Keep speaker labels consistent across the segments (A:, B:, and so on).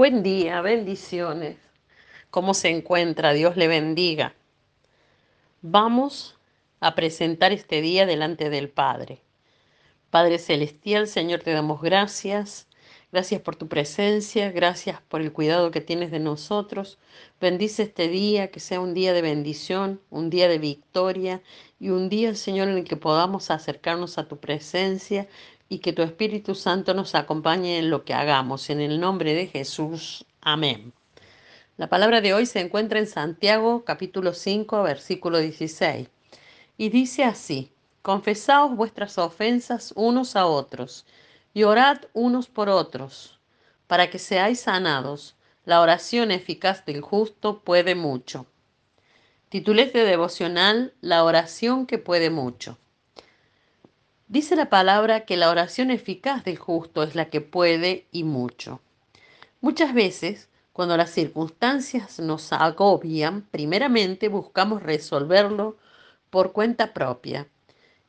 A: Buen día, bendiciones. ¿Cómo se encuentra? Dios le bendiga. Vamos a presentar este día delante del Padre. Padre Celestial, Señor, te damos gracias. Gracias por tu presencia, gracias por el cuidado que tienes de nosotros. Bendice este día, que sea un día de bendición, un día de victoria y un día, Señor, en el que podamos acercarnos a tu presencia y que tu Espíritu Santo nos acompañe en lo que hagamos. En el nombre de Jesús. Amén. La palabra de hoy se encuentra en Santiago capítulo 5, versículo 16. Y dice así, Confesaos vuestras ofensas unos a otros y orad unos por otros, para que seáis sanados. La oración eficaz del justo puede mucho. Titulé de devocional La oración que puede mucho. Dice la palabra que la oración eficaz del justo es la que puede y mucho. Muchas veces, cuando las circunstancias nos agobian, primeramente buscamos resolverlo por cuenta propia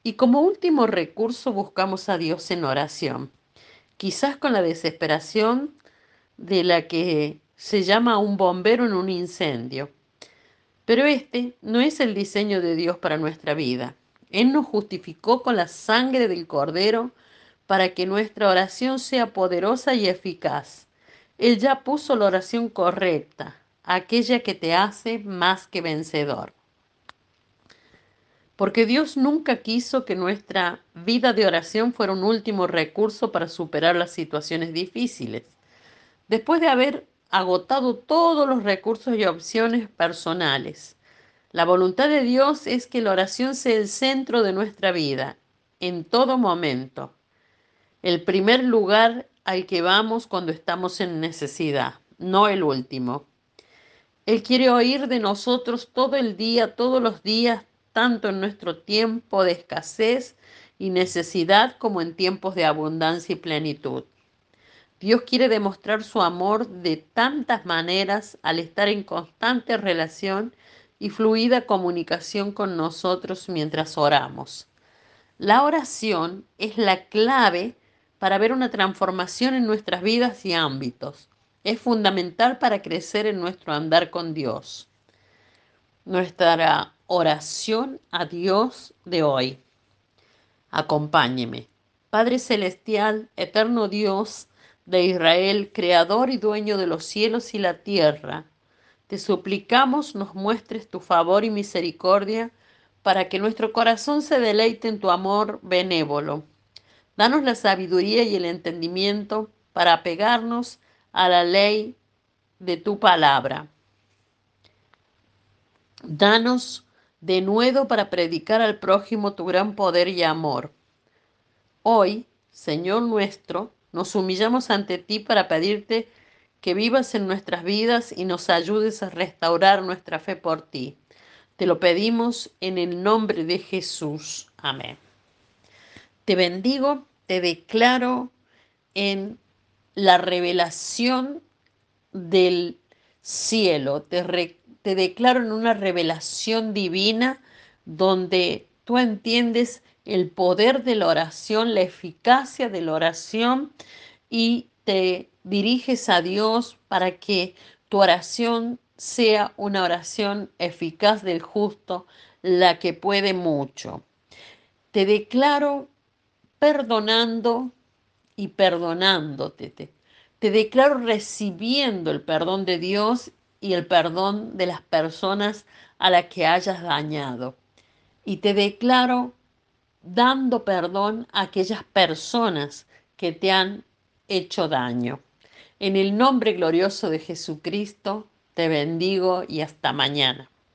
A: y como último recurso buscamos a Dios en oración, quizás con la desesperación de la que se llama un bombero en un incendio. Pero este no es el diseño de Dios para nuestra vida. Él nos justificó con la sangre del Cordero para que nuestra oración sea poderosa y eficaz. Él ya puso la oración correcta, aquella que te hace más que vencedor. Porque Dios nunca quiso que nuestra vida de oración fuera un último recurso para superar las situaciones difíciles. Después de haber agotado todos los recursos y opciones personales, la voluntad de Dios es que la oración sea el centro de nuestra vida, en todo momento. El primer lugar al que vamos cuando estamos en necesidad, no el último. Él quiere oír de nosotros todo el día, todos los días, tanto en nuestro tiempo de escasez y necesidad como en tiempos de abundancia y plenitud. Dios quiere demostrar su amor de tantas maneras al estar en constante relación y fluida comunicación con nosotros mientras oramos. La oración es la clave para ver una transformación en nuestras vidas y ámbitos. Es fundamental para crecer en nuestro andar con Dios. Nuestra oración a Dios de hoy. Acompáñeme. Padre Celestial, eterno Dios de Israel, creador y dueño de los cielos y la tierra, te suplicamos nos muestres tu favor y misericordia para que nuestro corazón se deleite en tu amor benévolo. Danos la sabiduría y el entendimiento para apegarnos a la ley de tu palabra. Danos de nuevo para predicar al prójimo tu gran poder y amor. Hoy, Señor nuestro, nos humillamos ante ti para pedirte que vivas en nuestras vidas y nos ayudes a restaurar nuestra fe por ti. Te lo pedimos en el nombre de Jesús. Amén. Te bendigo, te declaro en la revelación del cielo, te, te declaro en una revelación divina donde tú entiendes el poder de la oración, la eficacia de la oración y te diriges a Dios para que tu oración sea una oración eficaz del justo, la que puede mucho. Te declaro perdonando y perdonándote. Te, declaro recibiendo el perdón de Dios y el perdón de las personas a las que hayas dañado. Y te declaro dando perdón a aquellas personas que te han hecho daño. En el nombre glorioso de Jesucristo, te bendigo y hasta mañana.